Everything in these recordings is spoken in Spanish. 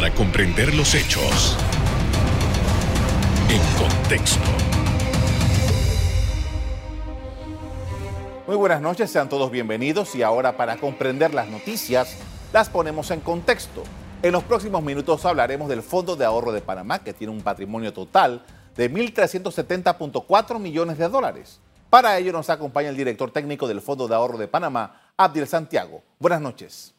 para comprender los hechos en contexto. Muy buenas noches, sean todos bienvenidos y ahora para comprender las noticias las ponemos en contexto. En los próximos minutos hablaremos del Fondo de Ahorro de Panamá, que tiene un patrimonio total de 1.370.4 millones de dólares. Para ello nos acompaña el director técnico del Fondo de Ahorro de Panamá, Abdiel Santiago. Buenas noches.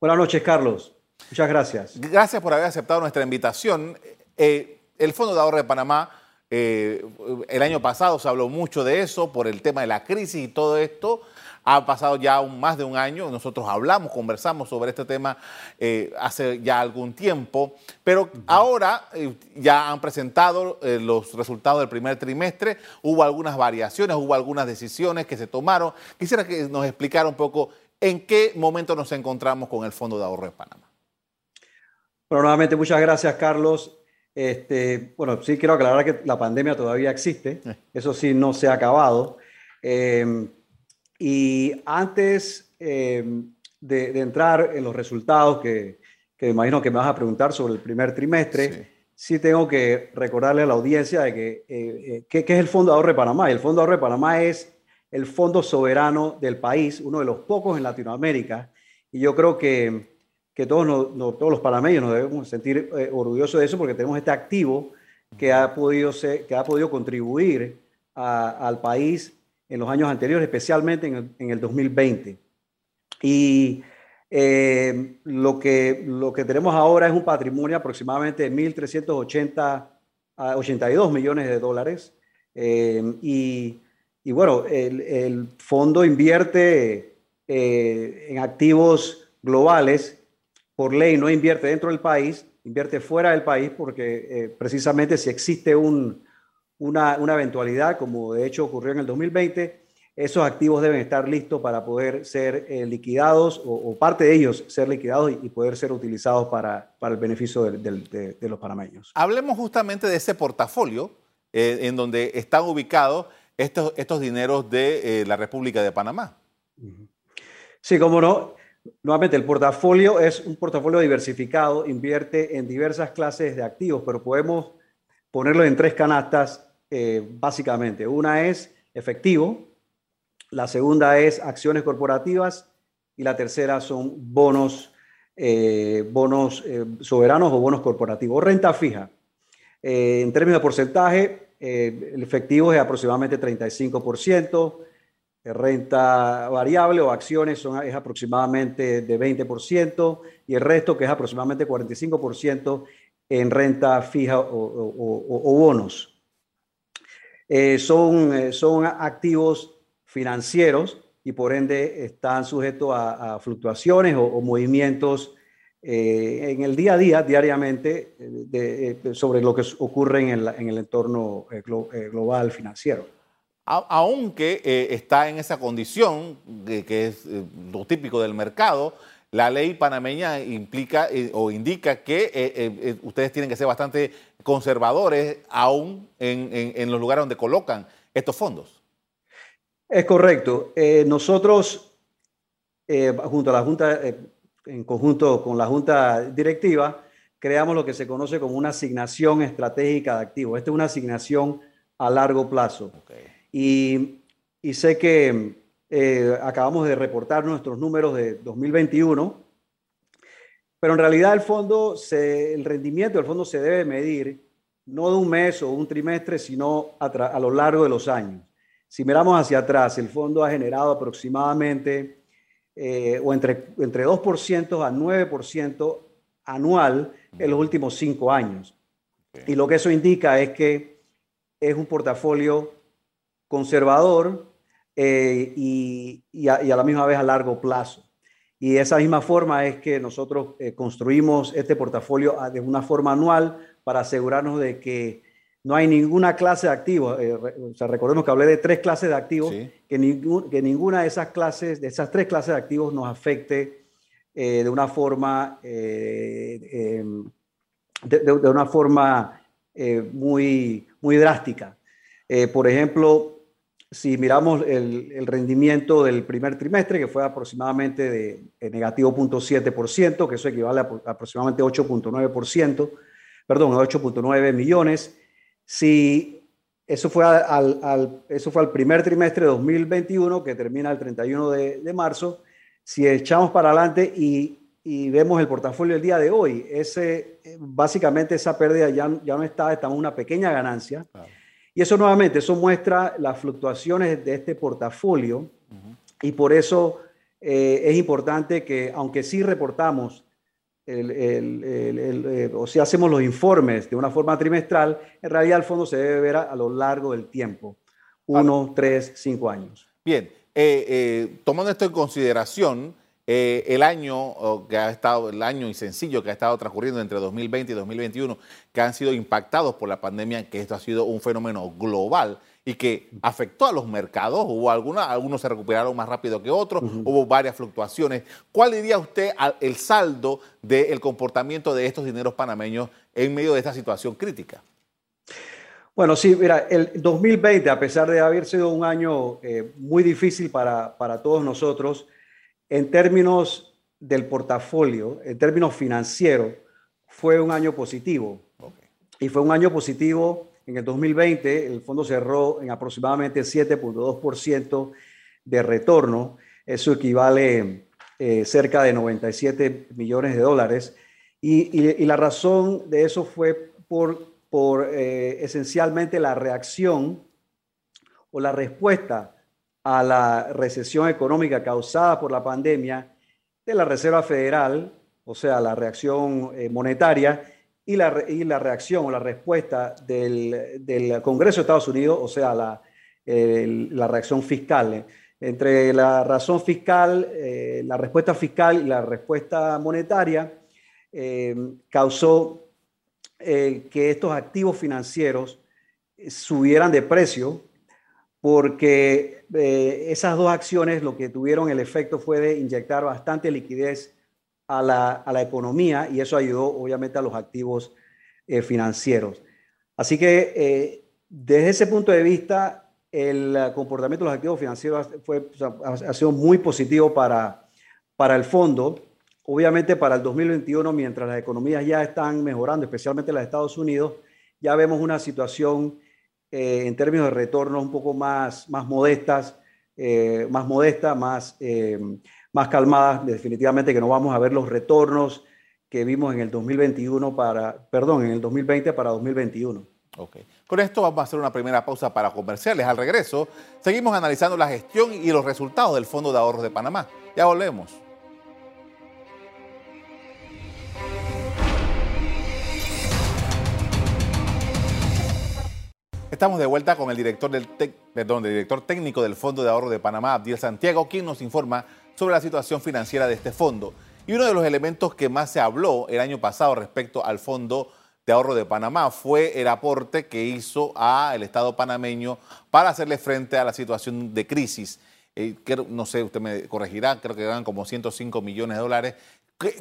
Buenas noches, Carlos. Muchas gracias. Gracias por haber aceptado nuestra invitación. Eh, el Fondo de Ahorro de Panamá, eh, el año pasado se habló mucho de eso por el tema de la crisis y todo esto. Ha pasado ya más de un año, nosotros hablamos, conversamos sobre este tema eh, hace ya algún tiempo, pero ahora ya han presentado los resultados del primer trimestre, hubo algunas variaciones, hubo algunas decisiones que se tomaron. Quisiera que nos explicara un poco en qué momento nos encontramos con el Fondo de Ahorro de Panamá. Bueno, nuevamente muchas gracias, Carlos. Este, bueno, sí quiero aclarar que la pandemia todavía existe, eso sí no se ha acabado. Eh, y antes eh, de, entrar en los resultados que, que, imagino que me vas a preguntar sobre el primer trimestre, sí, tengo que recordarle a la audiencia de que, eh, ¿qué, es el Fondo de Ahorro de Panamá. el Fondo de Ahorro de Panamá es el fondo soberano del país, uno de los pocos en Latinoamérica. Y yo creo que que todos, todos los panameños nos debemos sentir eh, orgullosos de eso porque tenemos este activo que ha podido, ser, que ha podido contribuir al país en los años anteriores, especialmente en el, 2020. Y eh, lo, que, lo que tenemos ahora es un patrimonio aproximadamente de 1.380 a 82 millones de dólares. Eh, y, y, bueno, el, fondo invierte en activos globales por ley no invierte dentro del país, invierte fuera del país porque eh, precisamente si existe un, una, una, eventualidad, como de hecho ocurrió en el 2020, esos activos deben estar listos para poder ser eh, liquidados o, parte de ellos ser liquidados y, poder ser utilizados para, para el beneficio de, los panameños. Hablemos justamente de ese portafolio eh, en donde están ubicados estos, estos dineros de la República de Panamá. Sí, como no. Nuevamente, el portafolio es un portafolio diversificado, invierte en diversas clases de activos, pero podemos ponerlo en tres canastas eh, básicamente. Una es efectivo, la segunda es acciones corporativas y la tercera son bonos, eh, bonos eh, soberanos o bonos corporativos. Renta fija. en términos de porcentaje, el efectivo es aproximadamente 35%, renta variable o acciones son, es aproximadamente de 20% y el resto, que es aproximadamente 45% en renta fija o, bonos. Eh, son, eh, son activos financieros y por ende están sujetos a, fluctuaciones o, movimientos eh, en el día a día, diariamente, sobre lo que ocurre en el, en el entorno global financiero aunque eh, está en esa condición, que es eh, lo típico del mercado, la ley panameña implica eh, o indica que ustedes tienen que ser bastante conservadores aún en, los lugares donde colocan estos fondos. Es correcto. nosotros, junto a la Junta, en conjunto con la Junta Directiva, creamos lo que se conoce como una asignación estratégica de activos. Esta es una asignación a largo plazo. Y, sé que eh, acabamos de reportar nuestros números de 2021, pero en realidad el fondo, el rendimiento del fondo se debe medir no de un mes o un trimestre, sino a, lo largo de los años. Si miramos hacia atrás, el fondo ha generado aproximadamente eh, o entre, entre 2% a 9% anual en los últimos cinco años. Y lo que eso indica es que es un portafolio conservador eh, y, a, la misma vez a largo plazo. Y de esa misma forma es que nosotros eh, construimos este portafolio ah, de una forma anual para asegurarnos de que no hay ninguna clase de activos. Eh, o sea, recordemos que hablé de tres clases de activos, que, que, ninguna de esas clases, de esas tres clases de activos nos afecte de una forma, em, de, una forma muy, muy drástica. por ejemplo, si miramos el, rendimiento del primer trimestre, que fue aproximadamente de, negativo 0.7%, que eso equivale a, aproximadamente 8.9%, perdón, 8.9 millones. Si eso fue al, eso fue al primer trimestre de 2021, que termina el 31 de, marzo, si echamos para adelante y, vemos el portafolio del día de hoy, ese, básicamente esa pérdida ya, ya no está, estamos en una pequeña ganancia. Y eso nuevamente, eso muestra las fluctuaciones de este portafolio. Y por eso eh, es importante que, aunque sí reportamos eh, o si hacemos los informes de una forma trimestral, en realidad el fondo se debe ver a, lo largo del tiempo, uno, tres, cinco años. Bien, eh, tomando esto en consideración, eh, el año que ha estado, el año y sencillo que ha estado transcurriendo entre 2020 y 2021, que han sido impactados por la pandemia, que esto ha sido un fenómeno global y que afectó a los mercados. Hubo algunos, algunos se recuperaron más rápido que otros, hubo varias fluctuaciones. ¿Cuál diría usted el saldo del comportamiento de estos dineros panameños en medio de esta situación crítica? Bueno, sí, mira, el 2020, a pesar de haber sido un año eh, muy difícil para, para todos nosotros, en términos del portafolio, en términos financieros, fue un año positivo. Y fue un año positivo en el 2020, el fondo cerró en aproximadamente 7.2% de retorno. Eso equivale eh, cerca de 97 millones de dólares. Y, la razón de eso fue por, por eh, esencialmente la reacción o la respuesta a la recesión económica causada por la pandemia de la Reserva Federal, o sea, la reacción eh, monetaria, y la, y la, reacción o la respuesta del, del, Congreso de Estados Unidos, o sea, la, la reacción fiscal. Entre la razón fiscal, eh, la respuesta fiscal y la respuesta monetaria, eh, causó que estos activos financieros subieran de precio porque eh, esas dos acciones lo que tuvieron el efecto fue de inyectar bastante liquidez a la, economía y eso ayudó obviamente a los activos eh, financieros. Así que eh, desde ese punto de vista, el comportamiento de los activos financieros fue, ha sido muy positivo para, para el fondo. Obviamente para el 2021, mientras las economías ya están mejorando, especialmente las de Estados Unidos, ya vemos una situación eh, en términos de retornos un poco más, más modestas, más modestas, más, más calmadas. Definitivamente que no vamos a ver los retornos que vimos en el 2021 para, perdón, en el 2020 para 2021. Ok. Con esto vamos a hacer una primera pausa para comerciales. Al regreso, seguimos analizando la gestión y los resultados del Fondo de Ahorros de Panamá. Ya volvemos. Estamos de vuelta con el director, del perdón, el director técnico del Fondo de Ahorro de Panamá, Abdiel Santiago, quien nos informa sobre la situación financiera de este fondo. Y uno de los elementos que más se habló el año pasado respecto al Fondo de Ahorro de Panamá fue el aporte que hizo al Estado panameño para hacerle frente a la situación de crisis. Eh, no sé, usted me corregirá, creo que eran como 105 millones de dólares.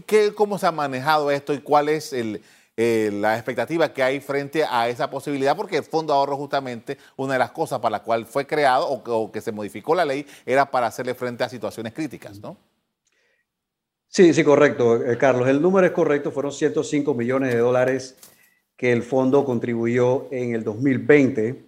¿Qué, cómo se ha manejado esto y cuál es el, eh, la expectativa que hay frente a esa posibilidad, porque el Fondo de Ahorro justamente, una de las cosas para la cual fue creado o, que se modificó la ley era para hacerle frente a situaciones críticas, ¿no? Sí, sí, correcto, eh, Carlos. El número es correcto, fueron 105 millones de dólares que el fondo contribuyó en el 2020.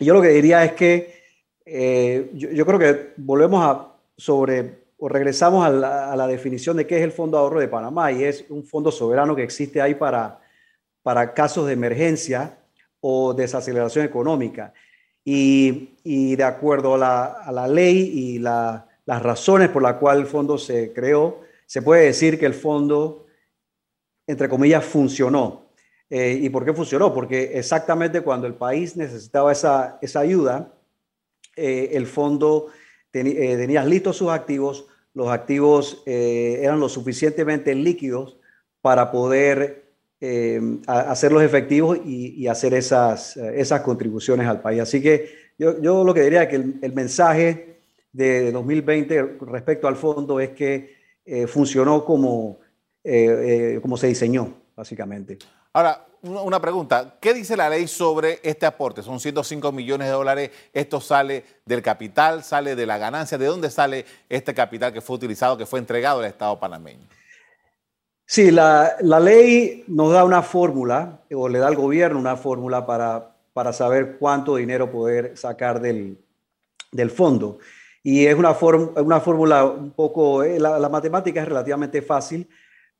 Y yo lo que diría es que eh, yo, creo que volvemos a sobre o regresamos a la, definición de qué es el Fondo de Ahorro de Panamá y es un fondo soberano que existe ahí para, para casos de emergencia o desaceleración económica. Y, de acuerdo a la, a la ley y las razones por las cuales el fondo se creó, se puede decir que el fondo, entre comillas, funcionó. Eh, ¿Y por qué funcionó? Porque exactamente cuando el país necesitaba esa, esa ayuda, eh, el fondo eh, tenía listos sus activos, los activos eh, eran lo suficientemente líquidos para poder eh, hacerlos efectivos y, hacer esas, esas contribuciones al país. Así que yo, yo lo que diría que el, mensaje de 2020 respecto al fondo es que eh, funcionó como, como se diseñó, básicamente. Ahora, una pregunta, ¿qué dice la ley sobre este aporte? Son 105 millones de dólares, esto sale del capital, sale de la ganancia, ¿de dónde sale este capital que fue utilizado, que fue entregado al Estado panameño? Sí, la, ley nos da una fórmula, o le da al gobierno una fórmula para, para saber cuánto dinero poder sacar del, fondo. Y es una, una fórmula un poco, eh, la, matemática es relativamente fácil,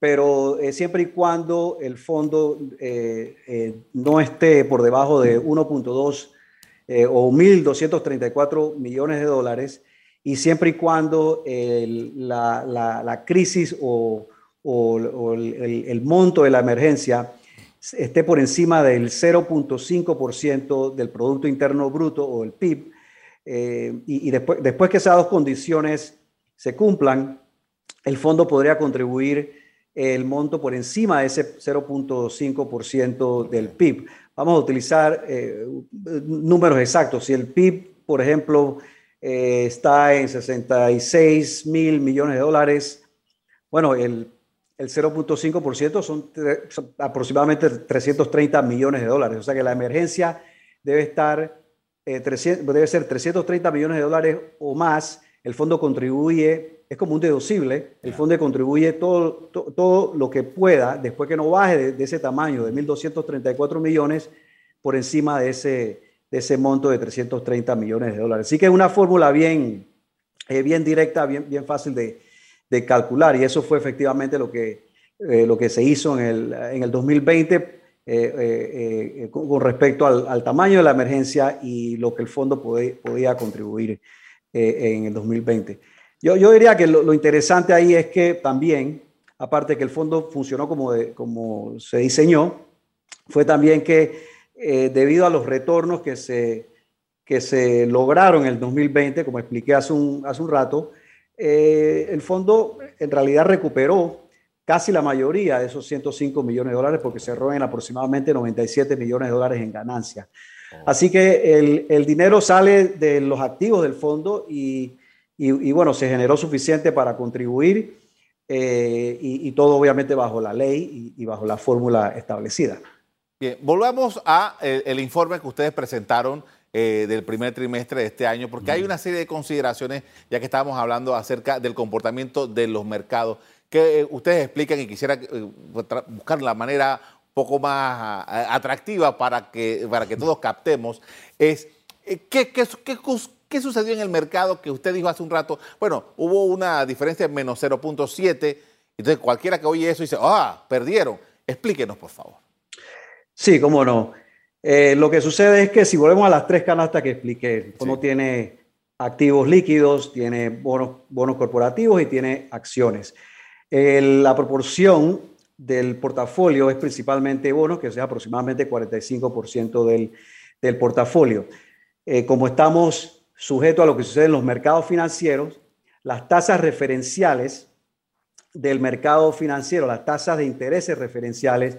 pero eh, siempre y cuando el fondo eh, no esté por debajo de 1.2 o 1.234 millones de dólares, y siempre y cuando la, la crisis o o, el, monto de la emergencia esté por encima del 0.5% del Producto Interno Bruto o el PIB, eh, y, después, después que esas dos condiciones se cumplan, el fondo podría contribuir el monto por encima de ese 0.5% del PIB. Vamos a utilizar eh, números exactos. Si el PIB, por ejemplo, eh, está en 66 mil millones de dólares, bueno, el el 0.5% son, aproximadamente 330 millones de dólares. O sea que la emergencia debe estar, eh, debe ser 330 millones de dólares o más. El fondo contribuye, es como un deducible, el fondo contribuye todo, todo, lo que pueda, después que no baje de, ese tamaño de 1.234 millones, por encima de ese, de ese monto de 330 millones de dólares. Así que es una fórmula bien, eh, bien directa, bien, bien fácil de, de calcular y eso fue efectivamente lo que, eh, lo que se hizo en el, en el 2020 eh, eh, con, respecto al, tamaño de la emergencia y lo que el fondo podía contribuir en el 2020. Yo, yo diría que lo, interesante ahí es que también, aparte que el fondo funcionó como, como se diseñó, fue también que debido a los retornos que se, que se lograron en el 2020, como expliqué hace un, hace un rato, eh, el fondo en realidad recuperó casi la mayoría de esos 105 millones de dólares porque cerró en aproximadamente 97 millones de dólares en ganancia. Oh. Así que el, dinero sale de los activos del fondo y, bueno, se generó suficiente para contribuir eh, y, todo obviamente bajo la ley y, bajo la fórmula establecida. Bien, volvamos a el informe que ustedes presentaron eh, del primer trimestre de este año, porque hay una serie de consideraciones, ya que estábamos hablando acerca del comportamiento de los mercados, que eh, ustedes explican y quisiera eh, buscar la manera un poco más atractiva para que, para que todos captemos, es ¿qué, qué, qué, qué sucedió en el mercado que usted dijo hace un rato? Bueno, hubo una diferencia de menos 0.7, entonces cualquiera que oye eso dice, ah, perdieron. Explíquenos, por favor. Sí, cómo no. Eh, lo que sucede es que si volvemos a las tres canastas que expliqué, uno tiene activos líquidos, tiene bonos, bonos corporativos y tiene acciones. la proporción del portafolio es principalmente bonos, que es aproximadamente 45% del, del portafolio. Eh, como estamos sujetos a lo que sucede en los mercados financieros, las tasas referenciales del mercado financiero, las tasas de intereses referenciales,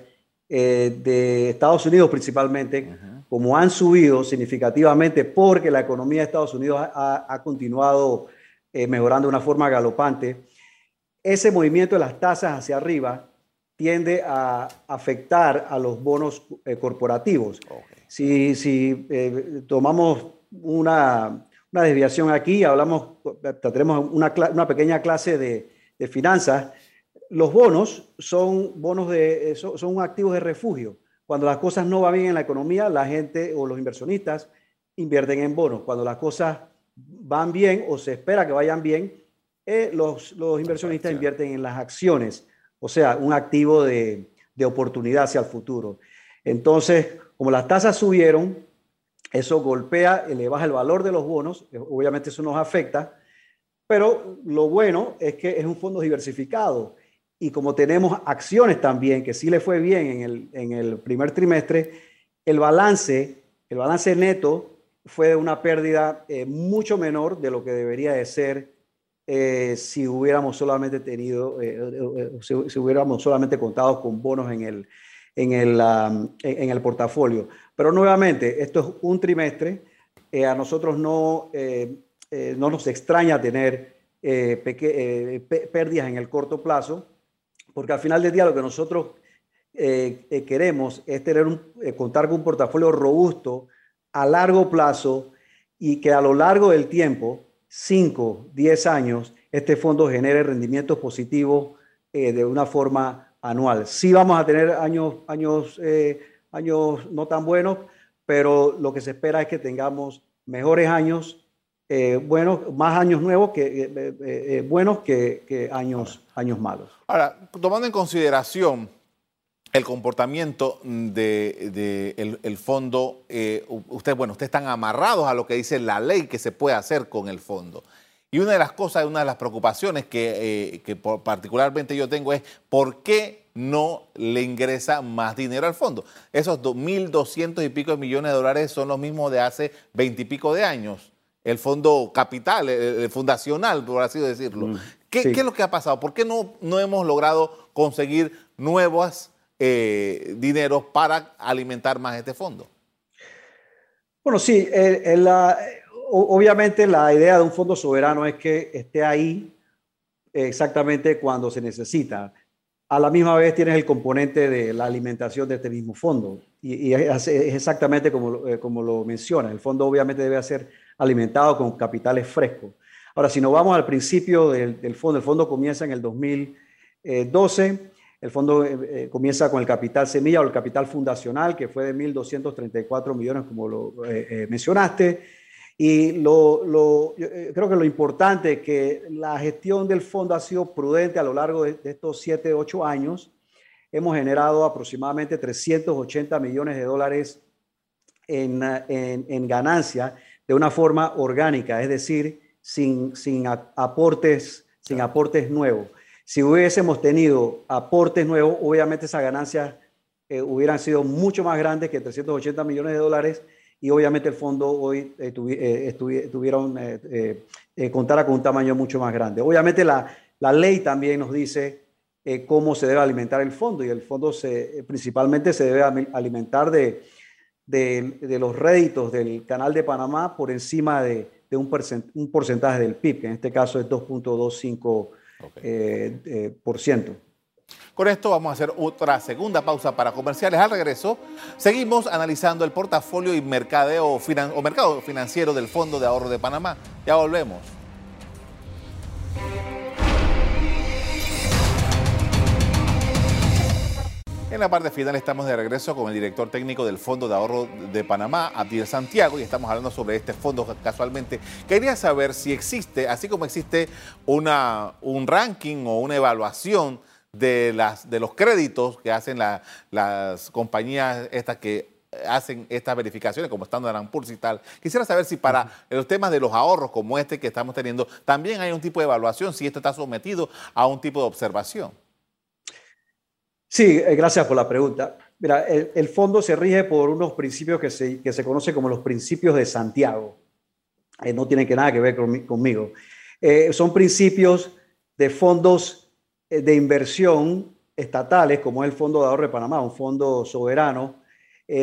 eh, de Estados Unidos principalmente, como han subido significativamente porque la economía de Estados Unidos ha, continuado eh, mejorando de una forma galopante, ese movimiento de las tasas hacia arriba tiende a afectar a los bonos eh, corporativos. Si, si tomamos una, una, desviación aquí, hablamos, tenemos una, una pequeña clase de, de finanzas, los bonos son bonos de eh, son, activos de refugio. Cuando las cosas no van bien en la economía, la gente o los inversionistas invierten en bonos. Cuando las cosas van bien o se espera que vayan bien, eh, los, inversionistas invierten en las acciones, o sea, un activo de, oportunidad hacia el futuro. Entonces, como las tasas subieron, eso golpea, le baja el valor de los bonos, eh, obviamente eso nos afecta, pero lo bueno es que es un fondo diversificado y como tenemos acciones también, que sí le fue bien en el, en el primer trimestre, el balance, el balance neto fue una pérdida eh, mucho menor de lo que debería de ser eh, si hubiéramos solamente tenido, si, hubiéramos solamente contado con bonos en el, en el, en el portafolio. Pero nuevamente, esto es un trimestre, a nosotros no, no nos extraña tener pérdidas en el corto plazo, porque al final del día lo que nosotros queremos es tener un, contar con un portafolio robusto a largo plazo y que a lo largo del tiempo, 5, 10 años, este fondo genere rendimientos positivos de una forma anual. Sí vamos a tener años, años, años no tan buenos, pero lo que se espera es que tengamos mejores años eh, buenos, más años nuevos que eh, eh, buenos que, años, años malos. Ahora, tomando en consideración el comportamiento de, el, fondo, ustedes, bueno, ustedes están amarrados a lo que dice la ley que se puede hacer con el fondo. Y una de las cosas, una de las preocupaciones que, que particularmente yo tengo es por qué no le ingresa más dinero al fondo. Esos 1.200 y pico de millones de dólares son los mismos de hace 20 y pico de años el fondo capital, el, fundacional, por así decirlo. Mm, ¿Qué, es lo que ha pasado? ¿Por qué no, no hemos logrado conseguir nuevos eh, dineros para alimentar más este fondo? Bueno, sí, obviamente la idea de un fondo soberano es que esté ahí exactamente cuando se necesita. A la misma vez tienes el componente de la alimentación de este mismo fondo. Y, es, exactamente como, eh, como lo menciona. El fondo obviamente debe hacer alimentado con capitales frescos. Ahora, si nos vamos al principio del, fondo, el fondo comienza en el 2012, el fondo eh, eh, comienza con el capital semilla o el capital fundacional, que fue de 1.234 millones, como lo mencionaste. Y lo, creo que lo importante es que la gestión del fondo ha sido prudente a lo largo de, estos 7, 8 años. Hemos generado aproximadamente 380 millones de dólares en, en, en ganancia de una forma orgánica, es decir, sin, sin aportes, sin aportes nuevos. Si hubiésemos tenido aportes nuevos, obviamente esas ganancias eh, hubieran sido mucho más grandes que 380 millones de dólares y obviamente el fondo hoy eh, eh, tuvieron, contara con un tamaño mucho más grande. Obviamente la, la ley también nos dice cómo se debe alimentar el fondo y el fondo se, principalmente se debe alimentar de, de, los réditos del Canal de Panamá por encima de, un, porcentaje del PIB, que en este caso es 2.25%. Eh, eh, Con esto vamos a hacer otra segunda pausa para comerciales. Al regreso, seguimos analizando el portafolio y mercadeo o mercado financiero del Fondo de Ahorro de Panamá. Ya volvemos. En la parte final estamos de regreso con el director técnico del Fondo de Ahorro de Panamá, Abdiel Santiago, y estamos hablando sobre este fondo casualmente. Quería saber si existe, así como existe una, un ranking o una evaluación de, las, de los créditos que hacen las compañías estas que hacen estas verificaciones como Standard Poor's y tal. Quisiera saber si para los temas de los ahorros como este que estamos teniendo, también hay un tipo de evaluación, si esto está sometido a un tipo de observación. Sí, eh, gracias por la pregunta. Mira, el, fondo se rige por unos principios que se, que se conocen como los principios de Santiago. Eh, no tienen que nada que ver conmigo. Eh, son principios de fondos de inversión estatales, como es el Fondo de Ahorro de Panamá, un fondo soberano.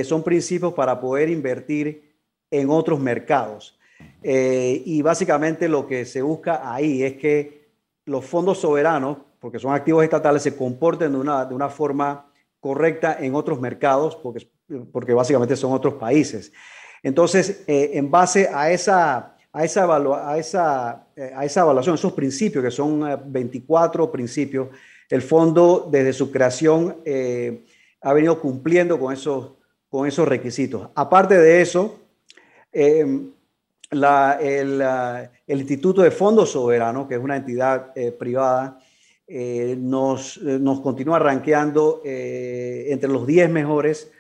son principios para poder invertir en otros mercados. y básicamente lo que se busca ahí es que los fondos soberanos porque son activos estatales, se comporten de una, de una forma correcta en otros mercados, porque, porque básicamente son otros países. Entonces, eh, en base a esa, a, esa a, esa, eh, a esa evaluación, esos principios, que son 24 eh, principios, el fondo desde su creación ha venido cumpliendo con esos, con esos requisitos. Aparte de eso, la, el, Instituto de Fondos Soberanos, que es una entidad privada, eh, nos, eh, nos continúa rankeando eh, entre los 10 mejores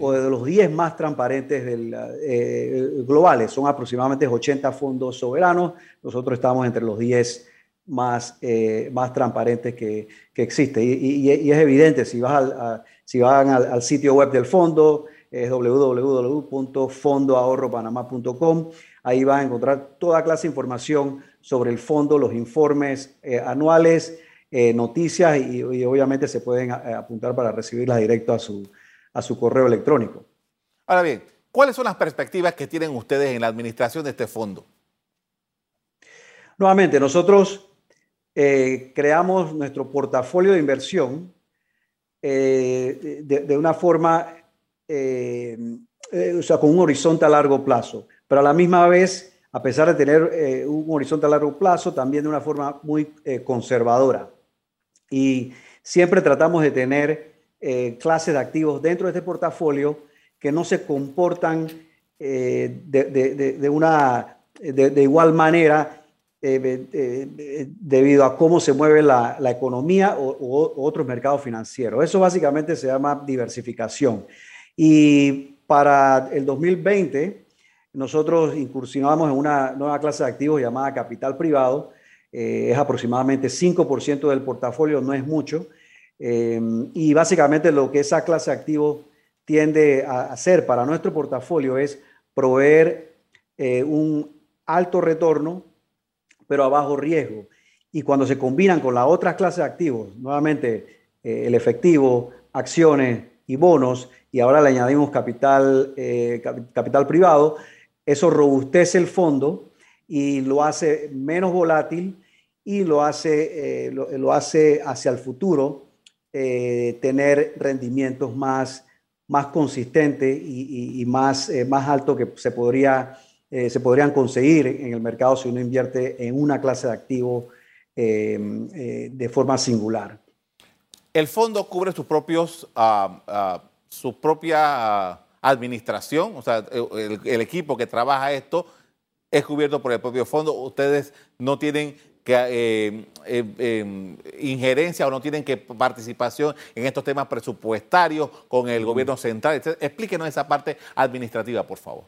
o de los 10 más transparentes del, globales. Son aproximadamente 80 fondos soberanos. Nosotros estamos entre los 10 más, más transparentes que, que existe. Y, es evidente, si, vas al, si van al, sitio web del fondo, es www.fondoahorropanamá.com. Ahí van a encontrar toda clase de información sobre el fondo, los informes anuales, eh, noticias y, obviamente se pueden eh, apuntar para recibirlas directo a su, a su correo electrónico. Ahora bien, ¿cuáles son las perspectivas que tienen ustedes en la administración de este fondo? Nuevamente, nosotros eh, creamos nuestro portafolio de inversión de, una forma, o sea, con un horizonte a largo plazo, pero a la misma vez, a pesar de tener un horizonte a largo plazo, también de una forma muy conservadora. Y siempre tratamos de tener clases de activos dentro de este portafolio que no se comportan de, de, una, de, igual manera eh, eh, debido a cómo se mueve la, economía o, otros mercados financieros. Eso básicamente se llama diversificación. Y para el 2020, nosotros incursionamos en una nueva clase de activos llamada capital privado. Eh, es aproximadamente 5% del portafolio, no es mucho. Y básicamente lo que esa clase de activos tiende a hacer para nuestro portafolio es proveer un alto retorno pero a bajo riesgo. Y cuando se combinan con las otras clases de activos, nuevamente eh, el efectivo, acciones y bonos, y ahora le añadimos capital, eh, capital privado, eso robustece el fondo y lo hace menos volátil y lo hace, eh, lo, hace hacia el futuro tener rendimientos más, más consistentes y, más, más altos que se podría eh, se podrían conseguir en el mercado si uno invierte en una clase de activo em, eh, de forma singular. El fondo cubre sus propios, ah, ah, su propia administración, o sea, el, equipo que trabaja esto es cubierto por el propio fondo. Ustedes no tienen que, eh, em, injerencia o no tienen que participación en estos temas presupuestarios con el gobierno central. Explíquenos esa parte administrativa, por favor.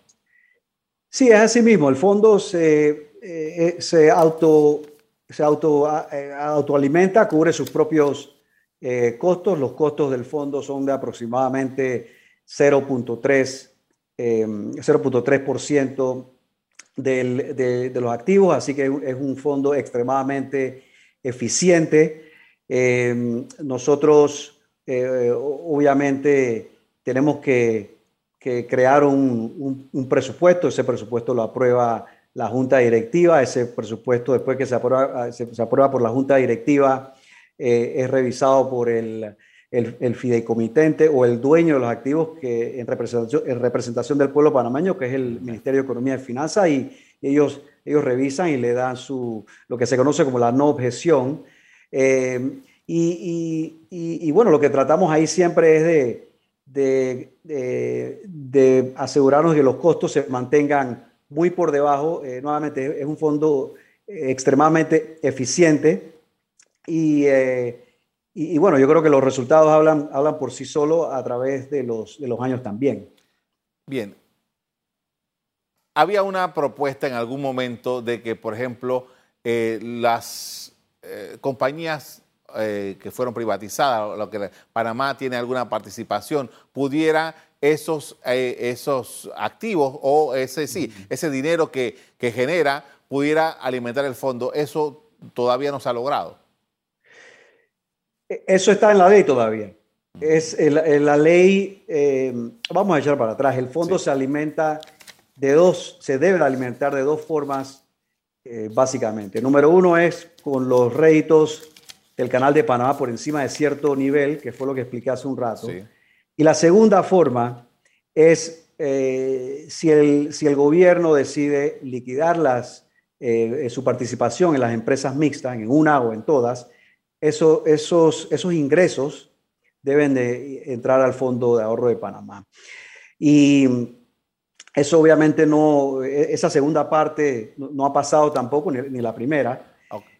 Sí, es así mismo. El fondo se, eh, eh, se, auto, se auto, eh, autoalimenta, cubre sus propios costos. Los costos del fondo son de aproximadamente 0.3%. 0.3% de, los activos, así que es un fondo extremadamente eficiente. nosotros, obviamente, tenemos que crearon un, presupuesto, ese presupuesto lo aprueba la junta directiva, ese presupuesto después que se aprueba, se, aprueba por la junta directiva eh, es revisado por el, el, fideicomitente o el dueño de los activos que en representación, en representación del pueblo panameño, que es el Ministerio de Economía y Finanzas, y ellos, ellos revisan y le dan su, lo que se conoce como la no objeción. Eh, y, y, bueno, lo que tratamos ahí siempre es de, de, asegurarnos que los costos se mantengan muy por debajo. Eh, nuevamente, es un fondo extremadamente eficiente eh, y, y, bueno, yo creo que los resultados hablan, hablan por sí solos a través de los, de los años también. Bien. Había una propuesta en algún momento de que, por ejemplo, las compañías eh, que fueron privatizadas, lo que Panamá tiene alguna participación, pudiera esos, eh, esos activos o ese, sí, ese dinero que, que genera pudiera alimentar el fondo. Eso todavía no se ha logrado. Eso está en la ley todavía. Es en la ley, eh, vamos a echar para atrás, el fondo se alimenta de dos, se debe alimentar de dos formas básicamente. Número uno es con los réditos el canal de Panamá por encima de cierto nivel, que fue lo que expliqué hace un rato. Y la segunda forma es eh, si, el, si el gobierno decide liquidar las, eh, su participación en las empresas mixtas, en una o en todas, eso, esos, esos ingresos deben de entrar al Fondo de Ahorro de Panamá. Y eso obviamente no, e, esa segunda parte no, ha pasado tampoco, ni la primera.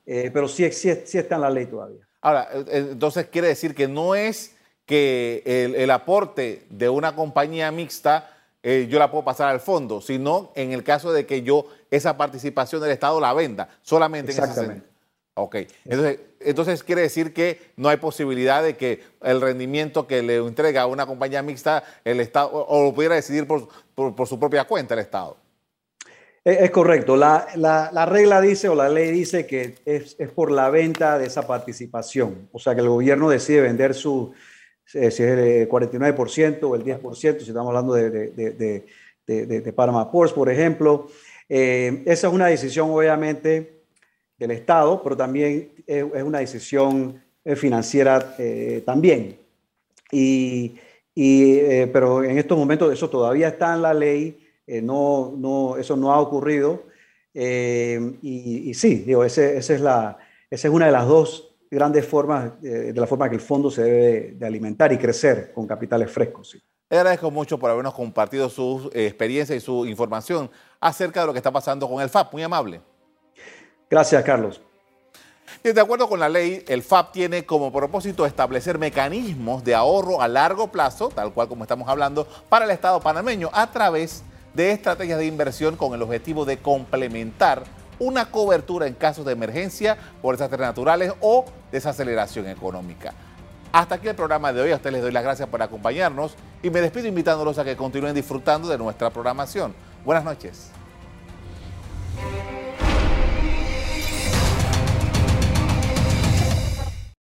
Eh, pero sí, sí, está en la ley todavía. Ahora, eh, eh, entonces quiere decir que no es que el, aporte de una compañía mixta yo la puedo pasar al fondo, sino en el caso de que yo esa participación del Estado la venda, solamente en ese Ok, entonces, entonces quiere decir que no hay posibilidad de que el rendimiento que le entrega a una compañía mixta el Estado, o, lo pudiera decidir por su propia cuenta el Estado. Es, correcto. La, la, regla dice o la ley dice que es, es, por la venta de esa participación. O sea, que el gobierno decide vender su, eh, si es el 49% o el 10%, si estamos hablando de, de, de, de Panama Ports, por ejemplo. Eh, esa es una decisión, obviamente, del Estado, pero también es, una decisión eh, financiera también. Y, y pero en estos momentos eso todavía está en la ley, no, no, eso no ha ocurrido. y, sí, digo, ese, es la, esa es una de las dos grandes formas, de la forma que el fondo se debe de alimentar y crecer con capitales frescos. Sí. Agradezco mucho por habernos compartido su eh, experiencia y su información acerca de lo que está pasando con el FAP. Muy amable. Gracias, Carlos. de acuerdo con la ley, el FAP tiene como propósito establecer mecanismos de ahorro a largo plazo, tal cual como estamos hablando, para el Estado panameño a través de estrategias de inversión con el objetivo de complementar una cobertura en casos de emergencia por desastres naturales o desaceleración económica. Hasta aquí el programa de hoy. A ustedes les doy las gracias por acompañarnos y me despido invitándolos a que continúen disfrutando de nuestra programación. Buenas noches.